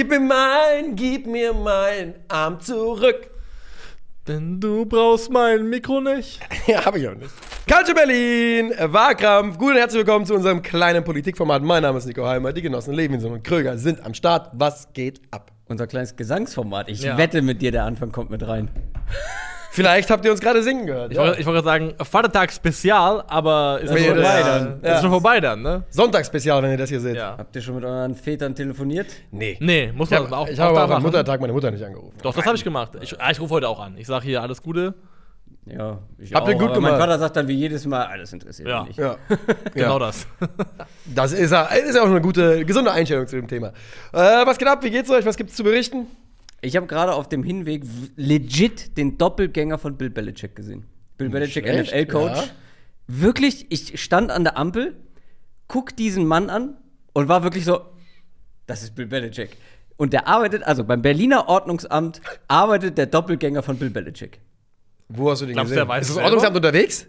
Gib mir mein, gib mir mein Arm zurück. Denn du brauchst mein Mikro nicht. Ja, habe ich auch nicht. Culture Berlin, Wahlkampf. Gut und herzlich willkommen zu unserem kleinen Politikformat. Mein Name ist Nico Heimer. Die Genossen Levinson und Kröger sind am Start. Was geht ab? Unser kleines Gesangsformat. Ich Ja. wette mit dir, der Anfang kommt mit rein. Vielleicht habt ihr uns gerade singen gehört. Ich Ja. wollte ich gerade sagen, Vatertag Spezial, aber ist Aber schon vorbei ja. dann. Ja. Ist schon vorbei dann, ne? Sonntagsspezial, wenn ihr das hier seht. Ja. Habt ihr schon mit euren Vätern telefoniert? Nee. Nee, muss Ich man habe auch, ich habe auch am. Muttertag meine Mutter nicht angerufen. Doch, das habe ich gemacht. Ich, ah, ich rufe heute auch an. Ich sage hier alles Gute. Ja, ich Habt ihr gut gemacht. Mein Vater sagt dann wie jedes Mal, alles interessiert Ja. mich nicht. Ja. Genau ja. das. Das ist ja, ist ja auch eine gute, gesunde Einstellung zu dem Thema. Äh, was geht ab? Wie geht's euch? Was gibt's zu berichten? Ich habe gerade auf dem Hinweg legit den Doppelgänger von Bill Belichick gesehen. Bill Belichick, schlecht, NFL-Coach. ja. Wirklich, ich stand an der Ampel, guck diesen Mann an und war wirklich so, das ist Bill Belichick. Und der arbeitet, also beim Berliner Ordnungsamt arbeitet der Doppelgänger von Bill Belichick. Wo hast du den Glaubst gesehen? der weiß ist das selber? Ordnungsamt unterwegs?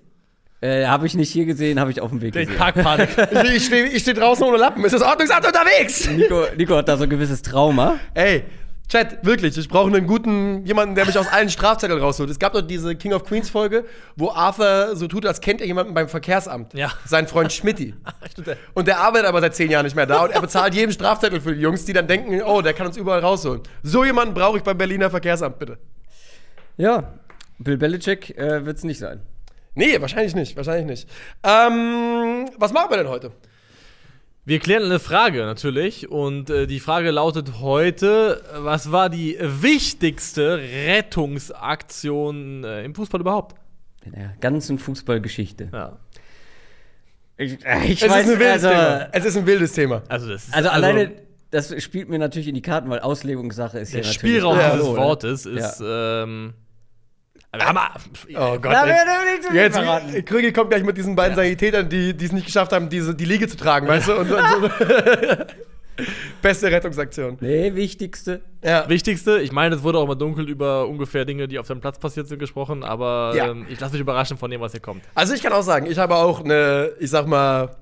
Äh, habe ich nicht hier gesehen, habe ich auf dem Weg Die gesehen. Parkpanik. Ich, ich stehe ich steh draußen ohne Lappen. Ist das Ordnungsamt unterwegs? Nico, Nico hat da so ein gewisses Trauma. Ey, Chat, wirklich, ich brauche einen guten, jemanden, der mich aus allen Strafzetteln rausholt. Es gab doch diese King of Queens Folge, wo Arthur so tut, als kennt er jemanden beim Verkehrsamt. Ja. Sein Freund Schmidti. Der- Und der arbeitet aber seit zehn Jahren nicht mehr da und er bezahlt jeden Strafzettel für die Jungs, die dann denken, oh, der kann uns überall rausholen. So jemanden brauche ich beim Berliner Verkehrsamt, bitte. Ja, Bill Belichick äh, wird es nicht sein. Nee, wahrscheinlich nicht, wahrscheinlich nicht. Ähm, was machen wir denn heute? Wir klären eine Frage natürlich. Und äh, die Frage lautet heute: Was war die wichtigste Rettungsaktion äh, im Fußball überhaupt? In der ganzen Fußballgeschichte. Ja. Ich, äh, ich Es weiß, ist ein wildes also, Thema. Es ist ein wildes Thema. Also, das ist, also alleine, das spielt mir natürlich in die Karten, weil Auslegungssache ist der hier Spielraum natürlich. dieses Hallo, ne? Wortes ist. Ähm, aber, Oh Gott. Na, ey. wir werden nicht zu viel Jetzt, verraten. Krügi kommt gleich mit diesen beiden Sanitätern, die die es nicht geschafft haben, diese, die Liege zu tragen, weißt du? Und, und so. Beste Rettungsaktion. Nee, wichtigste. Ja. Wichtigste, ich meine, es wurde auch mal dunkel über ungefähr Dinge, die auf dem Platz passiert sind, gesprochen, aber Ja. ähm, ich lasse mich überraschen von dem, was hier kommt. Also ich kann auch sagen, ich habe auch eine, ich sag mal,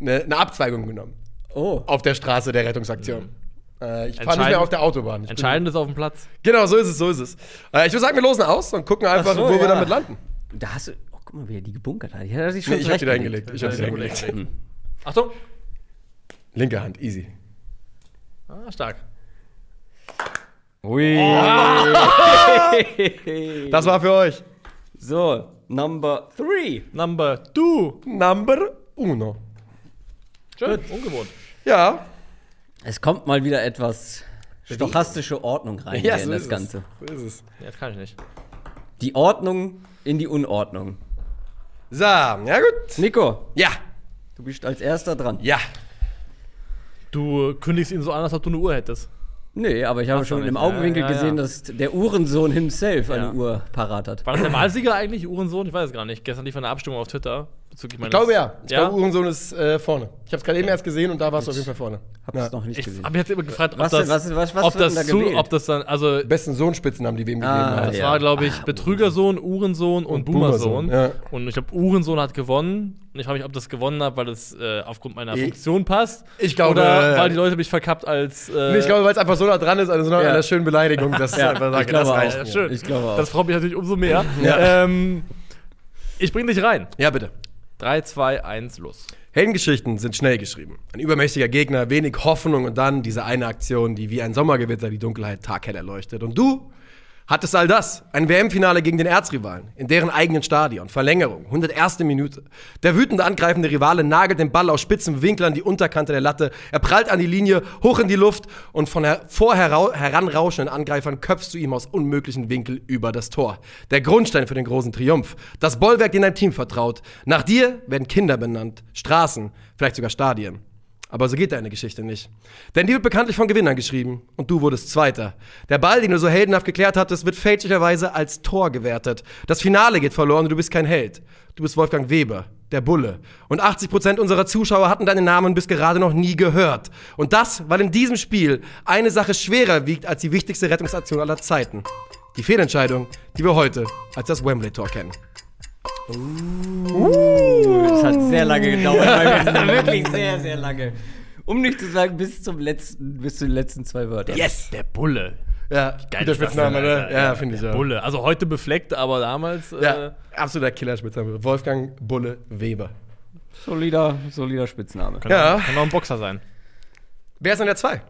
eine, eine Abzweigung genommen Oh. auf der Straße der Rettungsaktion. Äh, ich fahre nicht mehr auf der Autobahn. Ich Entscheidend ist auf dem Platz. Genau, so ist es, so ist es. Äh, ich würde sagen, wir losen aus und gucken einfach, Ach so, wo wir ja. damit landen. Da hast du. Oh, guck mal, wie er die gebunkert hat. Die hat er sich schon Nee, ich habe die da hingelegt. Ich habe die da hingelegt. Hm. Achtung! Linke Hand, easy. Ah, stark. Ui. Das war für euch. so, Number three. Number two. Number uno. Schön, ungewohnt. Ja. Es kommt mal wieder etwas stochastische Ordnung rein hier in das ist Ganze. Es. So ist es. Ja, das kann ich nicht. Die Ordnung in die Unordnung. So, ja gut. Nico, Ja, du bist als erster dran. ja. Du kündigst ihn so an, als ob du eine Uhr hättest. Nee, aber ich habe Ach so, schon im. Augenwinkel Ja, ja, gesehen, ja. dass der Uhrensohn himself Ja. eine Uhr parat hat. War das der Wahlsieger eigentlich, Uhrensohn? Ich weiß es gar nicht. Gestern lief eine Abstimmung auf Twitter bezüglich Ich meines. glaube ja. Ich ja? glaube, Uhrensohn ist äh, vorne. Ich habe es gerade eben erst gesehen und da warst du auf jeden Fall vorne. Hab's Ja. noch nicht Ich gesehen. habe jetzt immer gefragt, ob Was das? Was- was- was ob, das denn da zu, ob das dann, also Besten Sohnspitznamen, die wir ihm gegeben Ah, haben. das ja. war, glaube ich, Betrügersohn, Uhrensohn und, Und Boomersohn. Boomersohn, ja. Und ich glaube, Uhrensohn hat gewonnen. Und ich frage mich, ob das gewonnen hat, weil es äh, aufgrund meiner Ich- Funktion passt. Ich glaube, Oder äh, weil die Leute mich verkappt als. Äh, Nee, ich glaube, weil es einfach so nah dran ist, also so an Ja. einer schönen Beleidigung, dass Ja, ich einfach ich glaube das reicht schön. Ich glaube auch. Das freut mich natürlich umso mehr. Ähm, ich bring dich rein. Ja, bitte. 3, 2, 1, los. Heldengeschichten sind schnell geschrieben. Ein übermächtiger Gegner, wenig Hoffnung und dann diese eine Aktion, die wie ein Sommergewitter die Dunkelheit taghell erleuchtet. Und du hattest all das. Ein WM-Finale gegen den Erzrivalen, in deren eigenen Stadion, Verlängerung, 101. Minute. Der wütende angreifende Rivale nagelt den Ball aus spitzem Winkel an die Unterkante der Latte. Er prallt an die Linie, hoch in die Luft und von her heranrauschenden Angreifern köpfst du ihm aus unmöglichen Winkel über das Tor. Der Grundstein für den großen Triumph. Das Bollwerk, dem dein Team vertraut. Nach dir werden Kinder benannt, Straßen, vielleicht sogar Stadien. Aber so geht deine Geschichte nicht. Denn die wird bekanntlich von Gewinnern geschrieben und du wurdest Zweiter. Der Ball, den du so heldenhaft geklärt hattest, wird fälschlicherweise als Tor gewertet. Das Finale geht verloren und du bist kein Held. Du bist Wolfgang Weber, der Bulle. Und 80% unserer Zuschauer hatten deinen Namen bis gerade noch nie gehört. Und das, weil in diesem Spiel eine Sache schwerer wiegt als die wichtigste Rettungsaktion aller Zeiten. Die Fehlentscheidung, die wir heute als das Wembley-Tor kennen. Das hat sehr lange gedauert. Wirklich sehr, sehr lange. Um nicht zu sagen, bis zum letzten, bis zu den letzten zwei Wörtern. Yes! Der Bulle. Ja, guter Spitzname, ne? Alter? Ja, finde ich Der auch. Bulle. Also heute befleckt, aber damals. Äh, Ja, absoluter Killer-Spitzname. Wolfgang Bulle Weber. Solider, solider Spitzname. kann, Ja. kann auch ein Boxer sein. Wer ist denn der zwei?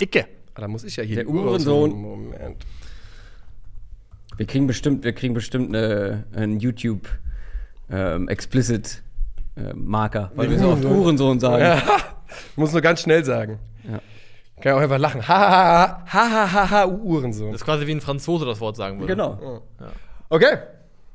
Icke. Ah, da muss ich ja hier Der Uhrensohn. Moment. Wir kriegen bestimmt, wir kriegen bestimmt eine, einen YouTube ähm, explicit äh, Marker, weil wir so oft Uhrensohn. Uhrensohn sagen. Ja, muss nur ganz schnell sagen. Ja. Kann auch einfach lachen. Ha, ha, ha, ha, ha, ha, ha, Uhrensohn. Das ist quasi wie ein Franzose das Wort sagen würde. Genau. Okay,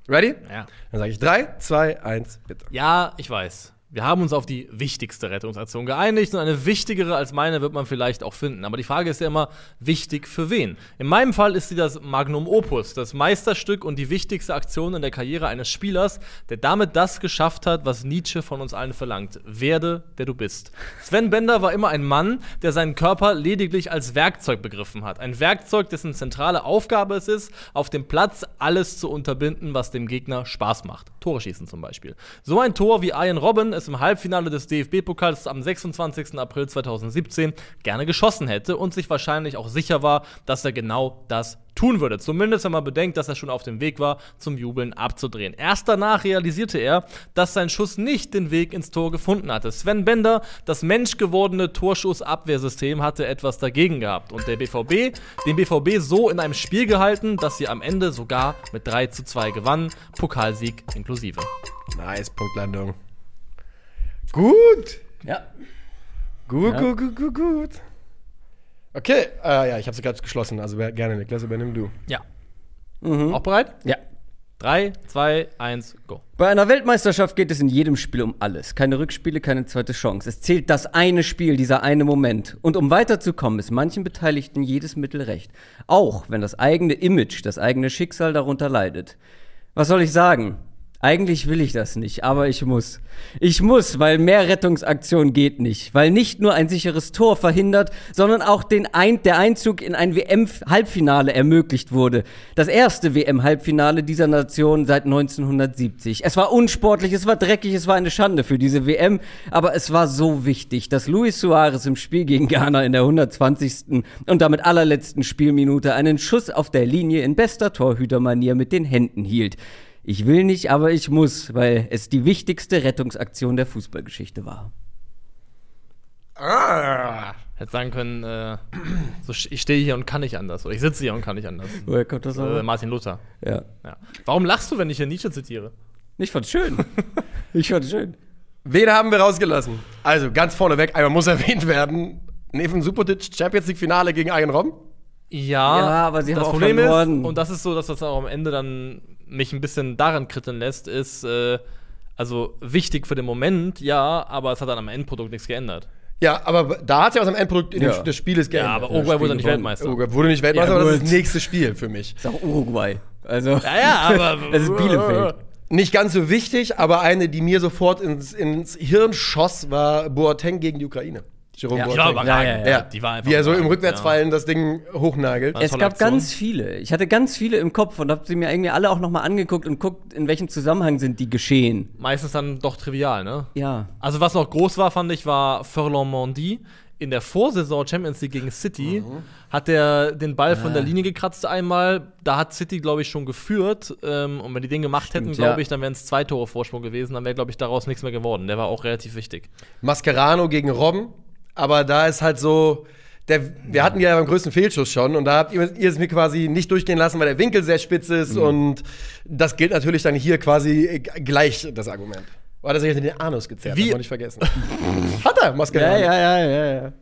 ready? Ja. Dann sage ich 3, 2, 1, bitte. Ja, ich weiß. Wir haben uns auf die wichtigste Rettungsaktion geeinigt und eine wichtigere als meine wird man vielleicht auch finden. Aber die Frage ist ja immer, wichtig für wen? In meinem Fall ist sie das Magnum Opus, das Meisterstück und die wichtigste Aktion in der Karriere eines Spielers, der damit das geschafft hat, was Nietzsche von uns allen verlangt. Werde, der du bist. Sven Bender war immer ein Mann, der seinen Körper lediglich als Werkzeug begriffen hat. Ein Werkzeug, dessen zentrale Aufgabe es ist, auf dem Platz alles zu unterbinden, was dem Gegner Spaß macht. Tore schießen zum Beispiel. So ein Tor wie Ian Robben es im Halbfinale des DFB-Pokals am 26. April 2017 gerne geschossen hätte und sich wahrscheinlich auch sicher war, dass er genau das tun würde. Zumindest wenn man bedenkt, dass er schon auf dem Weg war, zum Jubeln abzudrehen. Erst danach realisierte er, dass sein Schuss nicht den Weg ins Tor gefunden hatte. Sven Bender, das menschgewordene Torschussabwehrsystem, hatte etwas dagegen gehabt und der BVB, den BVB so in einem Spiel gehalten, dass sie am Ende sogar mit 3 zu 2 gewannen, Pokalsieg inklusive. Nice, Punktlandung. Gut. Ja. Gut, Ja. gut, gut, gut, gut. Okay, äh, ja, ich habe sie gerade geschlossen, also wer, gerne, Niklas, übernimm du. Ja. Mhm. Auch bereit? Ja. 3, 2, 1, go. Bei einer Weltmeisterschaft geht es in jedem Spiel um alles. Keine Rückspiele, keine zweite Chance. Es zählt das eine Spiel, dieser eine Moment. Und um weiterzukommen, ist manchen Beteiligten jedes Mittel recht. Auch wenn das eigene Image, das eigene Schicksal darunter leidet. Was soll ich sagen? Eigentlich will ich das nicht, aber ich muss. Ich muss, weil mehr Rettungsaktion geht nicht. Weil nicht nur ein sicheres Tor verhindert, sondern auch ein der Einzug in ein WM-Halbfinale ermöglicht wurde. Das erste WM-Halbfinale dieser Nation seit 1970. Es war unsportlich, es war dreckig, es war eine Schande für diese WM, aber es war so wichtig, dass Luis Suarez im Spiel gegen Ghana in der 120. und damit allerletzten Spielminute einen Schuss auf der Linie in bester Torhütermanier mit den Händen hielt. Ich will nicht, aber ich muss, weil es die wichtigste Rettungsaktion der Fußballgeschichte war. Ah. Hätte sagen können, äh, so, ich stehe hier und kann nicht anders. Oder ich sitze hier und kann nicht anders. Woher kommt das Äh, Martin Luther. Ja. Ja. Warum lachst du, wenn ich hier Nietzsche zitiere? Ich fand's schön. ich fand's schön. Wen haben wir rausgelassen? Also, ganz vorneweg, einmal muss erwähnt werden, Neven Supotic Champions League Finale gegen Iron Robben. Ja, Ja, aber sie haben das auch Problem verloren. ist, und das ist so, dass das auch am Ende dann mich ein bisschen daran kritteln lässt, ist, äh, also wichtig für den Moment, ja, aber es hat dann am Endprodukt nichts geändert. Ja, aber da hat sich aus dem Endprodukt Ja. des Spieles Ja, geändert. aber Uruguay wurde Spiel nicht. Weltmeister. Uruguay wurde nicht Weltmeister, Ja, aber das ist das nächste Spiel für mich. Ist auch Uruguay. Also. Ja, ja, aber. Das ist Bielefeld. Nicht ganz so wichtig, aber eine, die mir sofort ins, ins Hirn schoss, war Boateng gegen die Ukraine. Jerome Ja, Die war Boateng. überragend. Ja, ja, Ja, Die war einfach wie er so im Rückwärtsfallen das Ding hochnagelt. Es gab Aktion. ganz viele. Ich hatte ganz viele im Kopf und habe sie mir irgendwie alle auch nochmal angeguckt und guckt, in welchem Zusammenhang sind die geschehen. Meistens dann doch trivial, ne? Ja. Also, was noch groß war, fand ich, war Furlong Mondi. In der Vorsaison Champions League gegen City Mhm. hat er den Ball von Ah. der Linie gekratzt einmal. Da hat City, glaube ich, schon geführt. Ähm, und wenn die den gemacht hätten, Stimmt, glaube ja. ich, dann wären es zwei Tore Vorsprung gewesen. Dann wäre, glaube ich, daraus nichts mehr geworden. Der war auch relativ wichtig. Mascherano gegen Robben, aber da ist halt so. Der, wir hatten ja beim größten Fehlschuss schon und da habt ihr, ihr es mir quasi nicht durchgehen lassen, weil der Winkel sehr spitz ist Mhm. und das gilt natürlich dann hier quasi gleich das Argument. War das sich den Anus gezerrt, Wie- darf man nicht vergessen. Hat er, Mascherano. ja, ja, ja, ja.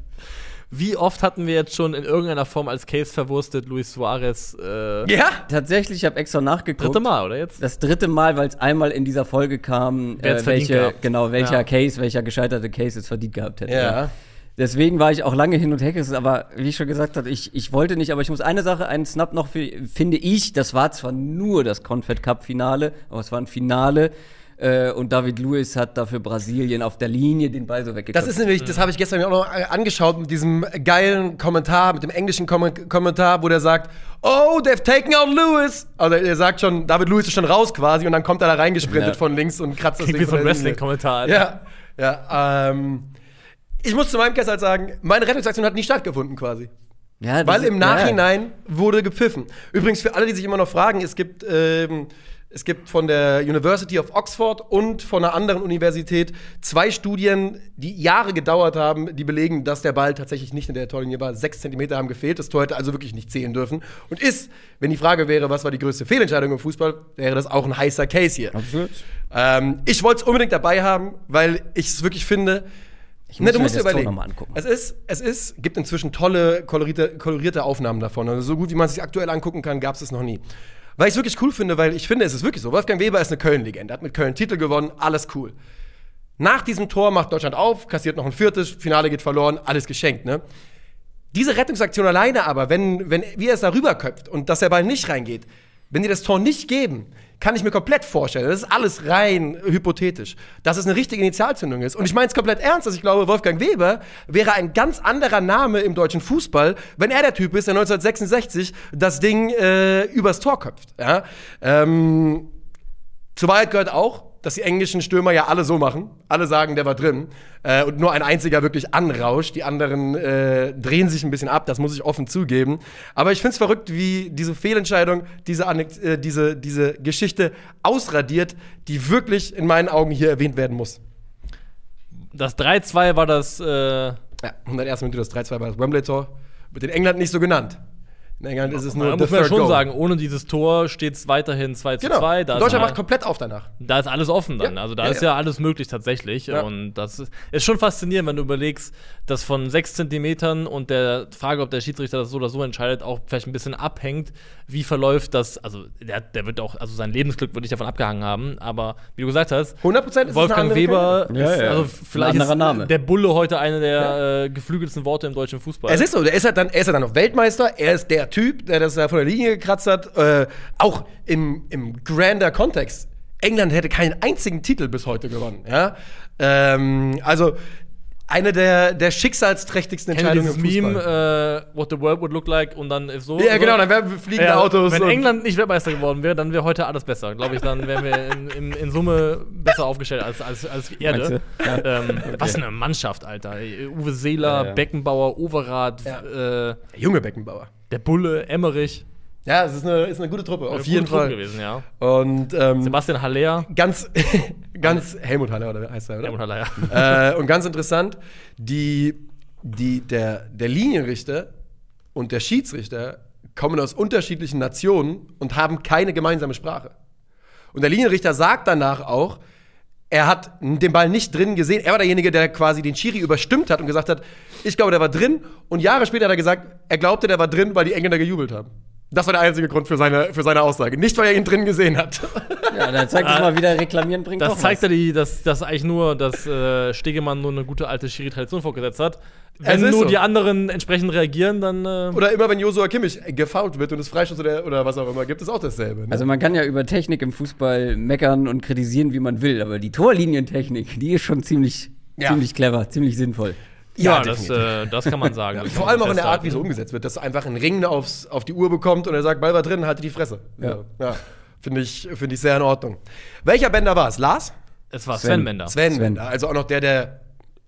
Wie oft hatten wir jetzt schon in irgendeiner Form als Case verwurstet Luis Suarez? Äh, Ja? Tatsächlich, ich habe extra nachgeguckt. Dritte Mal, oder jetzt? Das dritte Mal, weil es einmal in dieser Folge kam, äh, welche, genau, welcher Ja. Case, welcher gescheiterte Case es verdient gehabt hätte. Ja. Deswegen war ich auch lange hin und her gerissen, aber wie ich schon gesagt habe, ich, ich wollte nicht, aber ich muss eine Sache, einen Snap noch, für, finde ich, das war zwar nur das Confed Cup Finale, aber es war ein Finale äh, und David Luiz hat dafür Brasilien auf der Linie den Ball so weggeköpft. Das ist nämlich, das habe ich gestern mir auch noch äh, angeschaut mit diesem geilen Kommentar, mit dem englischen Kom Kommentar, wo der sagt, oh, they've taken out Lewis. Also er sagt schon, David Lewis ist schon raus quasi und dann kommt er da reingesprintet Ja. von links und kratzt das Klingt Ding wie so ein von. Wrestling-Kommentar. Ja, ja. Ähm, ich muss zu meinem Case halt sagen, meine Rettungsaktion hat nie stattgefunden quasi. Ja, Weil im Nachhinein wurde gepfiffen. Übrigens, für alle, die sich immer noch fragen, es gibt, ähm, es gibt von der University of Oxford und von einer anderen Universität zwei Studien, die Jahre gedauert haben, die belegen, dass der Ball tatsächlich nicht in der Torlinie war. Sechs Zentimeter haben gefehlt. Das Tor hätte also wirklich nicht zählen dürfen. Und ist, wenn die Frage wäre, was war die größte Fehlentscheidung im Fußball, wäre das auch ein heißer Case hier. Absolut. Ähm, ich wollte es unbedingt dabei haben, weil ich es wirklich finde. Ich Ne, muss du mir musst dir überlegen. noch mal angucken. Es ist, es ist, gibt inzwischen tolle, kolorierte, kolorierte Aufnahmen davon. Also so gut wie man es sich aktuell angucken kann, gab es es noch nie. Weil ich es wirklich cool finde, weil ich finde, es ist wirklich so. Wolfgang Weber ist eine Köln-Legende, hat mit Köln Titel gewonnen, alles cool. Nach diesem Tor macht Deutschland auf, kassiert noch ein viertes, Finale geht verloren, alles geschenkt, ne? Diese Rettungsaktion alleine aber, wenn, wenn wie er es da rüberköpft und dass der Ball nicht reingeht, wenn die das Tor nicht geben, kann ich mir komplett vorstellen, das ist alles rein hypothetisch, dass es eine richtige Initialzündung ist. Und ich meine es komplett ernst, dass ich glaube, Wolfgang Weber wäre ein ganz anderer Name im deutschen Fußball, wenn er der Typ ist, der 1966 das Ding äh, übers Tor köpft. Ja? Ähm, zur Wahrheit gehört auch, dass die englischen Stürmer ja alle so machen. Alle sagen, der war drin. Äh, und nur ein einziger wirklich anrauscht. Die anderen äh, drehen sich ein bisschen ab, das muss ich offen zugeben. Aber ich finde es verrückt, wie diese Fehlentscheidung diese, äh, diese, diese Geschichte ausradiert, die wirklich in meinen Augen hier erwähnt werden muss. Das 3-2 war das. Äh, Ja, 101. Minute, das 3-2 war das Wembley-Tor. Wird in England nicht so genannt. In England ist es nur da muss man ja schon goal. sagen, ohne dieses Tor steht es weiterhin 2 zu Genau. 2. Da ist Deutschland macht komplett auf danach. Da ist alles offen dann. Ja. Also da Ja, ist ja. ja alles möglich tatsächlich. Ja. Und das ist, ist schon faszinierend, wenn du überlegst, dass von sechs Zentimetern und der Frage, ob der Schiedsrichter das so oder so entscheidet, auch vielleicht ein bisschen abhängt, wie verläuft das. Also der, der wird auch, also sein Lebensglück wird nicht davon abgehangen haben. Aber wie du gesagt hast, 100% ist Wolfgang Weber ist, Ja, ja. also Ein vielleicht anderer ist Name. der Bulle heute eine der äh, geflügelsten Worte im deutschen Fußball. Es ist so, der ist halt dann, er ist halt dann noch Weltmeister, er ist der Typ, der das da von der Linie gekratzt hat, äh, auch im, im grander Kontext. England hätte keinen einzigen Titel bis heute gewonnen, ja. Ähm, also eine der, der schicksalsträchtigsten Kennt Entscheidungen im Meme, Fußball. äh, What the World would look like und dann so. ja, genau, dann wären fliegende Ja, Autos. Wenn England nicht Weltmeister geworden wäre, dann wäre heute alles besser. Glaube ich, dann wären wir in, in, in Summe besser aufgestellt als, als, als Erde. Meinst Ähm, Was eine Mannschaft, Alter. Uwe Seeler, Ja, ja. Beckenbauer, Overath, Ja. äh, junge Beckenbauer. Der Bulle, Emmerich. Ja, es ist eine, ist eine gute Truppe, auf Eine jeden gute Truppe Fall. gewesen, ja. Und ähm, Sebastian Haller. ganz, ganz Helmut Haller, oder heißt er, oder? Helmut Haller, ja. äh, und ganz interessant, die, die, der, der Linienrichter und der Schiedsrichter kommen aus unterschiedlichen Nationen und haben keine gemeinsame Sprache. Und der Linienrichter sagt danach auch, er hat den Ball nicht drin gesehen. Er war derjenige, der quasi den Schiri überstimmt hat und gesagt hat, ich glaube, der war drin. Und Jahre später hat er gesagt, er glaubte, der war drin, weil die Engländer gejubelt haben. Das war der einzige Grund für seine, für seine Aussage. Nicht, weil er ihn drin gesehen hat. Ja, dann zeigt es mal wieder, reklamieren bringt Das doch zeigt ja, die, dass, dass eigentlich nur, dass äh, Stegemann nur eine gute alte Schiri-Tradition vorgesetzt hat. Wenn nur so. die anderen entsprechend reagieren, dann. Äh, Oder immer, wenn Joshua Kimmich gefoult wird und es Freistoß oder, oder was auch immer gibt, ist auch dasselbe. Ne? Also man kann ja über Technik im Fußball meckern und kritisieren, wie man will, aber die Torlinientechnik, die ist schon ziemlich, Ja. ziemlich clever, ziemlich sinnvoll. Ja, Ja, das, äh, das kann man sagen. Das Vor allem auch in der Art, wie so umgesetzt wird, dass einfach ein Ring aufs, auf die Uhr bekommt und er sagt, Ball war drin, halte die Fresse. Ja. ja. Finde ich, find ich sehr in Ordnung. Welcher Bender war es? Lars? Es war Sven. Sven Bender. Sven, Sven. Bender. Also auch noch der, der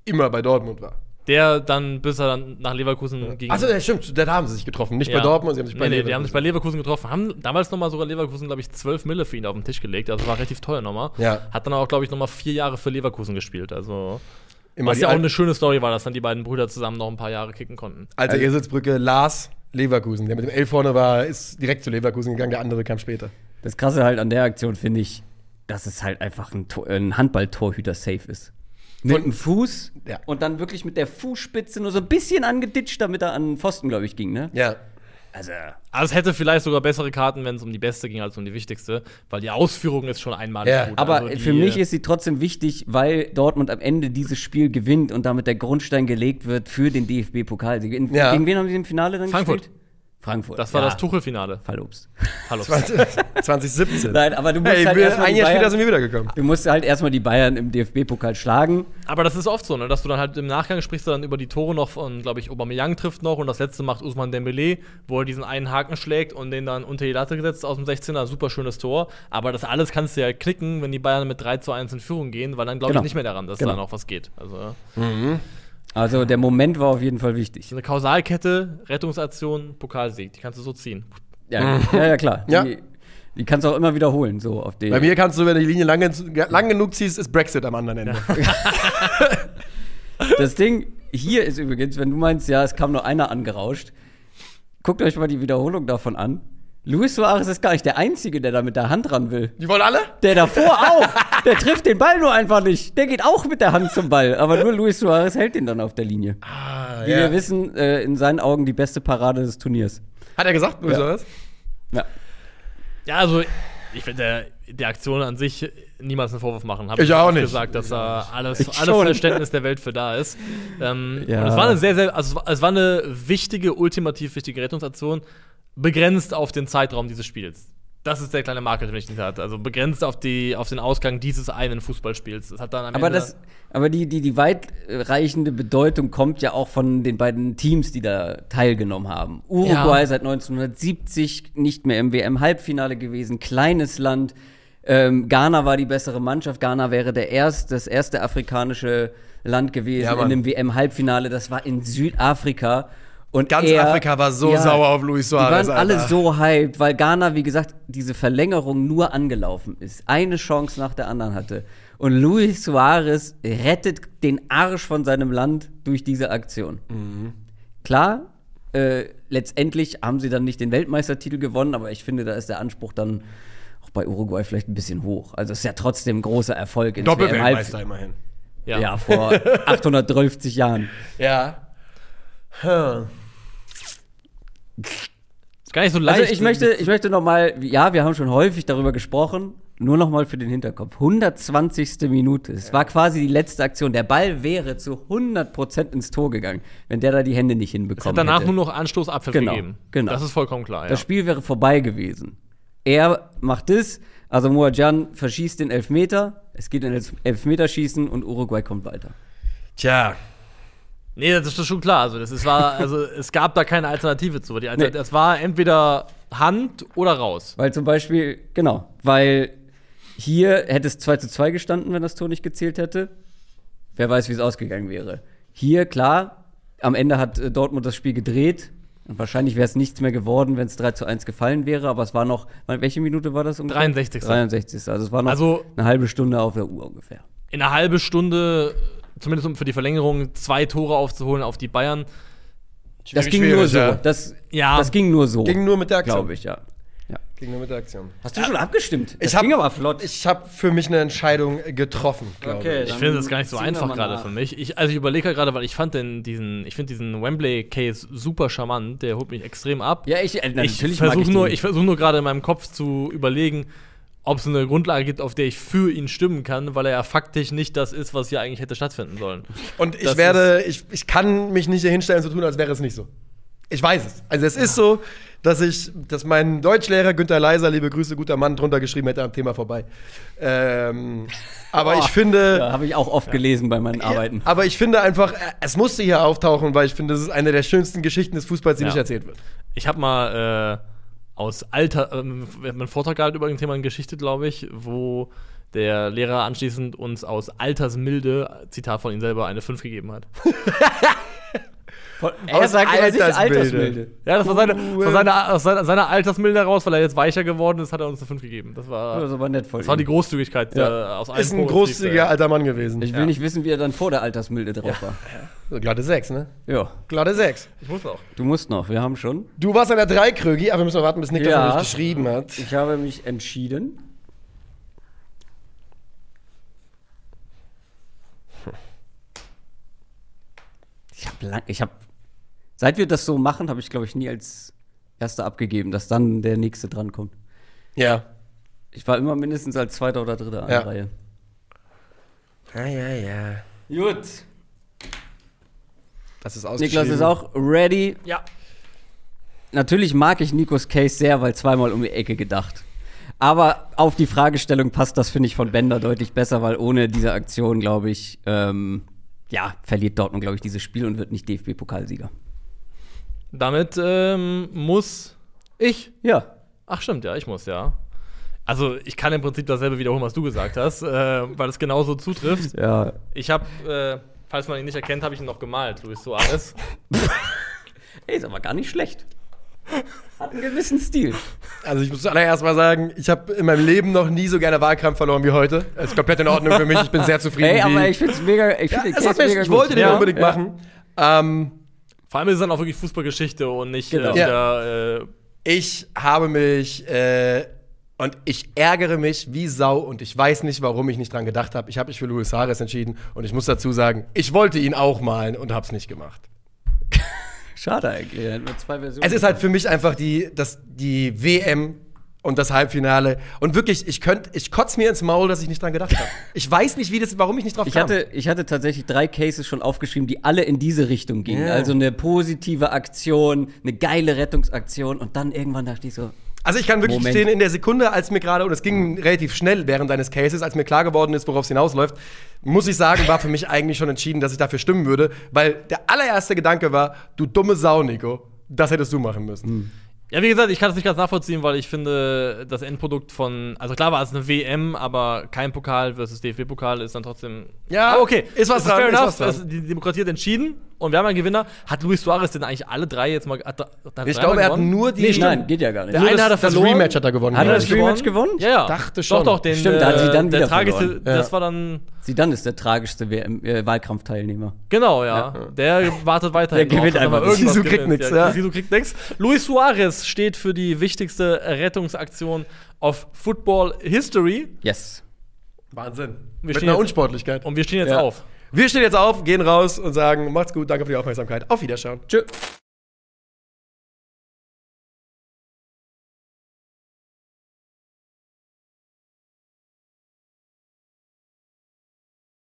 immer bei Dortmund war. Der dann, bis er dann nach Leverkusen ging. Achso, ja, stimmt, da haben sie sich getroffen. Nicht Ja. bei Dortmund, sie haben sich bei nee, nee, Leverkusen. die haben sich bei Leverkusen getroffen. Haben damals nochmal sogar Leverkusen, glaube ich, 12 Mille für ihn auf den Tisch gelegt. Also war relativ teuer nochmal. Ja. Hat dann auch, glaube ich, nochmal vier Jahre für Leverkusen gespielt. Also. Immer was ja auch eine schöne Story war, dass dann die beiden Brüder zusammen noch ein paar Jahre kicken konnten. alte Eselsbrücke, Lars Leverkusen. Der mit dem L vorne war, ist direkt zu Leverkusen gegangen, der andere kam später. Das Krasse halt an der Aktion finde ich, dass es halt einfach ein, ein Handball-Torhüter-Safe ist. Mit Von- dem Fuß Ja. und dann wirklich mit der Fußspitze nur so ein bisschen angeditscht, damit er an den Pfosten, glaube ich, ging, ne? Ja. Also, Also es hätte vielleicht sogar bessere Karten, wenn es um die beste ging, als um die wichtigste, weil die Ausführung ist schon einmalig Ja. gut. aber Also für mich ist sie trotzdem wichtig, weil Dortmund am Ende dieses Spiel gewinnt und damit der Grundstein gelegt wird für den DFB-Pokal. Gegen Ja. gegen wen haben sie im Finale dann Frankfurt. gespielt? Frankfurt. Das war ja. das Tuchel-Finale. Fallobst. Hallo. 20, 2017. Nein, aber du musst Hey, halt wir, erstmal ein die Jahr später Bayern, sind wir wiedergekommen. du musst halt erstmal die Bayern im DFB-Pokal schlagen. Aber das ist oft so, ne, dass du dann halt im Nachgang sprichst du dann über die Tore noch von, glaube ich, Aubameyang trifft noch und das letzte macht Usman Dembele, wo er diesen einen Haken schlägt und den dann unter die Latte gesetzt aus dem 16er, super schönes Tor. Aber das alles kannst du ja knicken, wenn die Bayern mit 3 zu 1 in Führung gehen, weil dann glaube Genau. ich nicht mehr daran, dass Genau. da noch was geht. Also, Also der Moment war auf jeden Fall wichtig. So eine Kausalkette, Rettungsaktion, Pokalsieg. Die kannst du so ziehen. Ja, ja, ja klar. Ja. Die, die kannst du auch immer wiederholen, so auf den. Bei mir kannst du, wenn du die Linie lang, lang genug ziehst, ist Brexit am anderen Ende. Das Ding hier ist übrigens, wenn du meinst, ja, es kam nur einer angerauscht, guckt euch mal die Wiederholung davon an. Luis Suarez ist gar nicht der Einzige, der da mit der Hand ran will. Die wollen alle? Der davor auch. Der trifft den Ball nur einfach nicht. Der geht auch mit der Hand zum Ball. Aber nur Luis Suarez hält den dann auf der Linie. Ah, Wie wir wissen, äh, in seinen Augen die beste Parade des Turniers. Hat er gesagt, Luis Ja. Suarez? Ja. Ja, also ich finde der, der Aktion an sich niemals einen Vorwurf machen. Hab Ich schon auch nicht. gesagt, dass da alles, Ich alles. Verständnis der Welt für da ist. Ähm, Ja. Und es war eine sehr, sehr, also es war- es war eine wichtige, ultimativ wichtige Rettungsaktion, begrenzt auf den Zeitraum dieses Spiels. Das ist der kleine Marker, den ich nicht hatte. Also begrenzt auf, die, auf den Ausgang dieses einen Fußballspiels. Das hat dann am Aber, Ende das, aber die, die, die weitreichende Bedeutung kommt ja auch von den beiden Teams, die da teilgenommen haben. Uruguay Ja. seit 1970 nicht mehr im WM-Halbfinale gewesen, kleines Land. Ähm, Ghana war die bessere Mannschaft. Ghana wäre der erst, das erste afrikanische Land gewesen Ja, in dem WM-Halbfinale. Das war in Südafrika. Und Ganz er- Afrika war so sauer auf Luis Die Suarez, waren alle Alter. so hyped, weil Ghana, wie gesagt, diese Verlängerung nur angelaufen ist. Eine Chance nach der anderen hatte. Und Luis Suarez rettet den Arsch von seinem Land durch diese Aktion. Klar, äh, letztendlich haben sie dann nicht den Weltmeistertitel gewonnen, aber ich finde, da ist der Anspruch dann auch bei Uruguay vielleicht ein bisschen hoch. Also es ist ja trotzdem ein großer Erfolg Doppelweltmeister immerhin. ja. Ja, vor 830 Jahren. Ja. Hm. Ist gar nicht so leicht. Also ich möchte, ich möchte noch mal, ja, wir haben schon häufig darüber gesprochen, nur noch mal für den Hinterkopf. 120. Minute. Es war quasi die letzte Aktion. Der Ball wäre zu 100% ins Tor gegangen, wenn der da die Hände nicht es hinbekommen hat danach hätte. nur noch Anstoßabpfiff Genau, gegeben. genau. Das ist vollkommen klar. Ja. Das Spiel wäre vorbei gewesen. Er macht es, also Moajan verschießt den Elfmeter, es geht in Elf- Elfmeterschießen und Uruguay kommt weiter. Tja. Nee, das ist schon klar. Also, das ist, war, also es gab da keine Alternative zu. Die Alter, Nee. Es war entweder Hand oder raus. Weil zum Beispiel, genau, weil hier hätte es 2 zu 2 gestanden, wenn das Tor nicht gezählt hätte. Wer weiß, wie es ausgegangen wäre. Hier, klar, am Ende hat äh, Dortmund das Spiel gedreht. Und wahrscheinlich wäre es nichts mehr geworden, wenn es 3 zu 1 gefallen wäre, aber es war noch, welche Minute war das ungefähr? 63. 63. Also es war noch Also- eine halbe Stunde auf der Uhr ungefähr. In einer halben Stunde, zumindest um für die Verlängerung, zwei Tore aufzuholen auf die Bayern. Das ging nur so. ja. Das, Ja. das ging nur so. Ging nur mit der Aktion. Glaube ich, ja. ja. Ging nur mit der Aktion. Hast du schon abgestimmt? Das Ich hab- ging aber flott. Ich habe für mich eine Entscheidung getroffen, glaube Okay. ich. Ich finde das gar nicht so einfach gerade für mich. Ich, also ich überlege gerade, weil ich fand den, diesen, ich finde diesen Wembley-Case super charmant. Der holt mich extrem ab. Ja, ich, äh, ich natürlich mag versuche ich nur, ich versuche nur gerade in meinem Kopf zu überlegen, ob es eine Grundlage gibt, auf der ich für ihn stimmen kann, weil er ja faktisch nicht das ist, was hier eigentlich hätte stattfinden sollen. Und ich Das werde, ich, ich kann mich nicht hier hinstellen, so tun, als wäre es nicht so. Ich weiß es. Also es ist so, dass ich, dass mein Deutschlehrer Günther Leiser, liebe Grüße, guter Mann, drunter geschrieben hätte am Thema vorbei. Ähm, aber ich finde, Ja, habe ich auch oft gelesen bei meinen Arbeiten. aber ich finde einfach, äh, es musste hier auftauchen, weil ich finde, das ist eine der schönsten Geschichten des Fußballs, die Ja. nicht erzählt wird. Ich habe mal äh, aus Alter, ähm, wir haben einen Vortrag gehalten über irgendein Thema in Geschichte, glaube ich, wo der Lehrer anschließend uns aus Altersmilde, Zitat von ihm selber, eine 5 gegeben hat. Von, Aus er sagt immer sich Altersmilde. Altersmilde. Ja, das war seine, Cool. von seiner, aus seiner, seiner Altersmilde heraus, weil er jetzt weicher geworden ist, hat er uns eine 5 gegeben. Das war, Das aber nett voll. das war die Großzügigkeit Ja. äh, aus allen Ist ein großzügiger alter Mann gewesen. Ich will nicht wissen, wie er dann vor der Altersmilde drauf war. So, glatte 6, ne? Ja. Glatte 6. Ich muss noch. Du musst noch, wir haben schon. Du warst an der 3, Krögi, aber wir müssen noch warten, bis Niklas Ja. noch nicht geschrieben hat. Ich habe mich entschieden. Ich habe lang, ich habe, seit wir das so machen, habe ich glaube ich nie als erster abgegeben, dass dann der nächste drankommt. Ja. Ich war immer mindestens als zweiter oder dritter an Ja. der Reihe. Ja, ja, ja. Gut. Das ist ausgeschrieben. Niklas ist auch ready. Ja. Natürlich mag ich Nikos Case sehr, weil zweimal um die Ecke gedacht. Aber auf die Fragestellung passt das, finde ich, von Bender deutlich besser, weil ohne diese Aktion, glaube ich, ähm, ja, verliert Dortmund, glaube ich, dieses Spiel und wird nicht DFB-Pokalsieger. Damit ähm, muss ich. Ja. Ach, stimmt, ja, ich muss, ja. Also, ich kann im Prinzip dasselbe wiederholen, was du gesagt hast, äh, weil es genauso zutrifft. Ja. Ich habe äh, falls man ihn nicht erkennt, habe ich ihn noch gemalt, Luis Suarez. Ey, ist aber gar nicht schlecht. Hat einen gewissen Stil. Also ich muss zuallererst mal sagen, ich habe in meinem Leben noch nie so gerne Wahlkampf verloren wie heute. Es ist komplett in Ordnung für mich. Ich bin sehr zufrieden. Ey, wie- aber ich find's mega. Ich ja, find den es mega ich gut. wollte den Ja, unbedingt ja. machen. Ähm, Vor allem ist es dann auch wirklich Fußballgeschichte und nicht Genau. äh, Ja. wieder, äh, ich habe mich äh, und ich ärgere mich wie Sau und ich weiß nicht, warum ich nicht dran gedacht habe. Ich habe mich für Luis Suarez entschieden und ich muss dazu sagen, ich wollte ihn auch malen und habe es nicht gemacht. Schade eigentlich. Hat nur zwei Versionen. Es ist halt für mich einfach die, das, die WM und das Halbfinale. Und wirklich, ich könnte, ich kotze mir ins Maul, dass ich nicht dran gedacht habe. Ich weiß nicht, wie das, warum ich nicht drauf Ich kam. hatte, ich hatte tatsächlich drei Cases schon aufgeschrieben, die alle in diese Richtung gingen. Ja. Also eine positive Aktion, eine geile Rettungsaktion und dann irgendwann dachte ich so, Also ich kann wirklich Moment. stehen in der Sekunde, als mir gerade, und es ging relativ schnell während deines Cases, als mir klar geworden ist, worauf es hinausläuft, muss ich sagen, war für mich eigentlich schon entschieden, dass ich dafür stimmen würde, weil der allererste Gedanke war, du dumme Sau, Nico, das hättest du machen müssen. Ja, wie gesagt, ich kann das nicht ganz nachvollziehen, weil ich finde, das Endprodukt von, also klar war es eine WM, aber kein Pokal versus DFB-Pokal ist dann trotzdem. Ja, aber okay, ist was Es dran, Fair ist enough. was dran. Es- die Demokratie hat entschieden und wir haben einen Gewinner. Hat Luis Suarez denn eigentlich alle drei jetzt mal? Hat, hat Ich glaube, er hat nur die. nee, nein, geht ja gar nicht. Der Nur eine das- hat er das verloren. Rematch hat er gewonnen. Hat er das ich. Rematch gewonnen? Ja, ja. Dachte schon. Doch, doch, den, Stimmt, da hat sie dann der wieder tragischste, verloren. das Ja. war dann, Zidane ist der tragischste WM, äh, Wahlkampfteilnehmer. genau, ja. Der wartet weiterhin. Der gewinnt einfach Zizou kriegt nix, ja. ja. Zizou kriegt nix. Luis Suarez steht für die wichtigste Rettungsaktion of Football History. Yes. Wahnsinn. Wir Mit einer Unsportlichkeit. Und wir stehen jetzt Ja. auf. Wir stehen jetzt auf, gehen raus und sagen, macht's gut, danke für die Aufmerksamkeit. Auf Wiederschauen. Tschö.